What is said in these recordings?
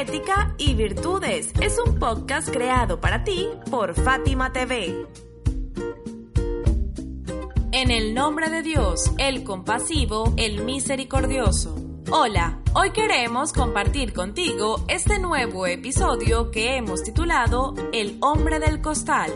Ética y Virtudes es un podcast creado para ti por Fátima TV. En el nombre de Dios, el compasivo, el misericordioso. Hola, hoy queremos compartir contigo este nuevo episodio que hemos titulado El hombre del costal.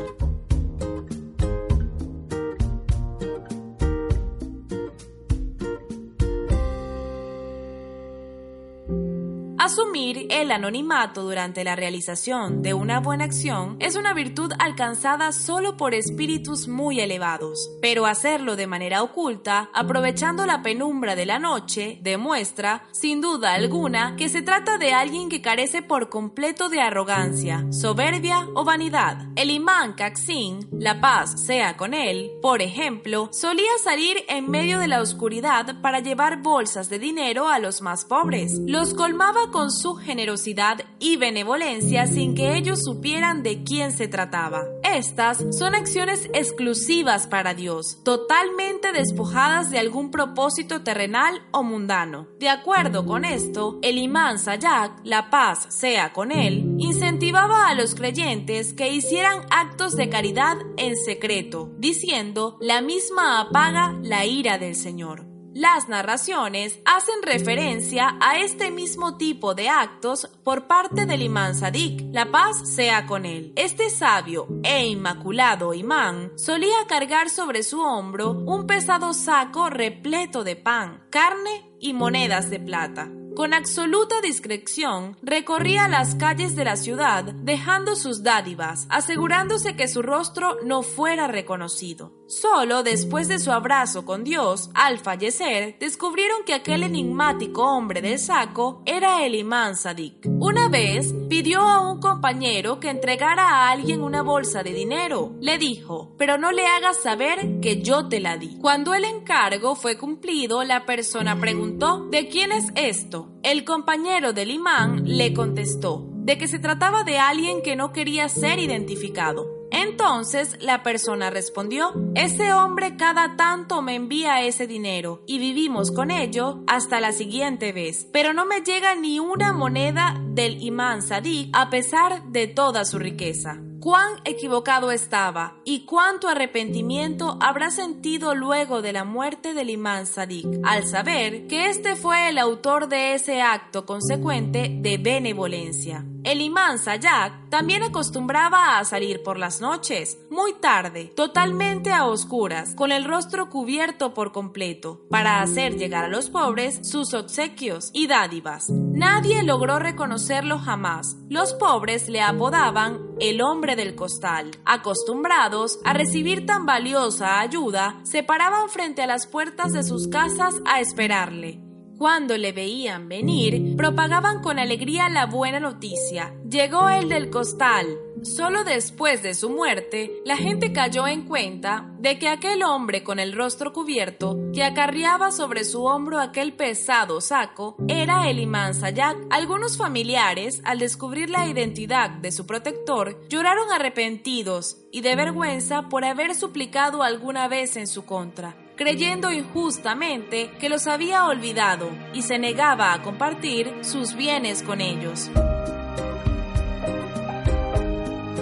Asumir el anonimato durante la realización de una buena acción es una virtud alcanzada solo por espíritus muy elevados, pero hacerlo de manera oculta, aprovechando la penumbra de la noche, demuestra, sin duda alguna, que se trata de alguien que carece por completo de arrogancia, soberbia o vanidad. El imán Kaksin, la paz sea con él, por ejemplo, solía salir en medio de la oscuridad para llevar bolsas de dinero a los más pobres. Los colmaba con su generosidad y benevolencia sin que ellos supieran de quién se trataba. Estas son acciones exclusivas para Dios, totalmente despojadas de algún propósito terrenal o mundano. De acuerdo con esto, el imán Sayak, la paz sea con él, incentivaba a los creyentes que hicieran actos de caridad en secreto, diciendo, la misma apaga la ira del Señor. Las narraciones hacen referencia a este mismo tipo de actos por parte del imán Sadik, la paz sea con él. Este sabio e inmaculado imán solía cargar sobre su hombro un pesado saco repleto de pan, carne y monedas de plata. Con absoluta discreción recorría las calles de la ciudad dejando sus dádivas, asegurándose que su rostro no fuera reconocido. Solo después de su abrazo con Dios, al fallecer, descubrieron que aquel enigmático hombre del saco era el imán Sadik. Una vez pidió a un compañero que entregara a alguien una bolsa de dinero. Le dijo, pero no le hagas saber que yo te la di. Cuando el encargo fue cumplido, la persona preguntó, ¿de quién es esto? El compañero del imán le contestó de que se trataba de alguien que no quería ser identificado. Entonces la persona respondió, ese hombre cada tanto me envía ese dinero y vivimos con ello hasta la siguiente vez, pero no me llega ni una moneda del imán Sadik a pesar de toda su riqueza cuán equivocado estaba y cuánto arrepentimiento habrá sentido luego de la muerte del imán Sadik, al saber que este fue el autor de ese acto consecuente de benevolencia. El imán Sayak también acostumbraba a salir por las noches, muy tarde, totalmente a oscuras, con el rostro cubierto por completo, para hacer llegar a los pobres sus obsequios y dádivas. Nadie logró reconocerlo jamás. Los pobres le apodaban el hombre del costal. Acostumbrados a recibir tan valiosa ayuda, se paraban frente a las puertas de sus casas a esperarle. Cuando le veían venir, propagaban con alegría la buena noticia. Llegó el del costal. Solo después de su muerte, la gente cayó en cuenta de que aquel hombre con el rostro cubierto, que acarreaba sobre su hombro aquel pesado saco, era el imán Sayak. Algunos familiares, al descubrir la identidad de su protector, lloraron arrepentidos y de vergüenza por haber suplicado alguna vez en su contra creyendo injustamente que los había olvidado y se negaba a compartir sus bienes con ellos.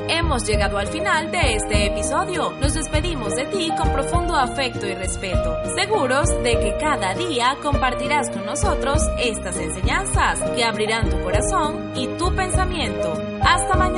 Hemos llegado al final de este episodio. Nos despedimos de ti con profundo afecto y respeto, seguros de que cada día compartirás con nosotros estas enseñanzas que abrirán tu corazón y tu pensamiento. Hasta mañana.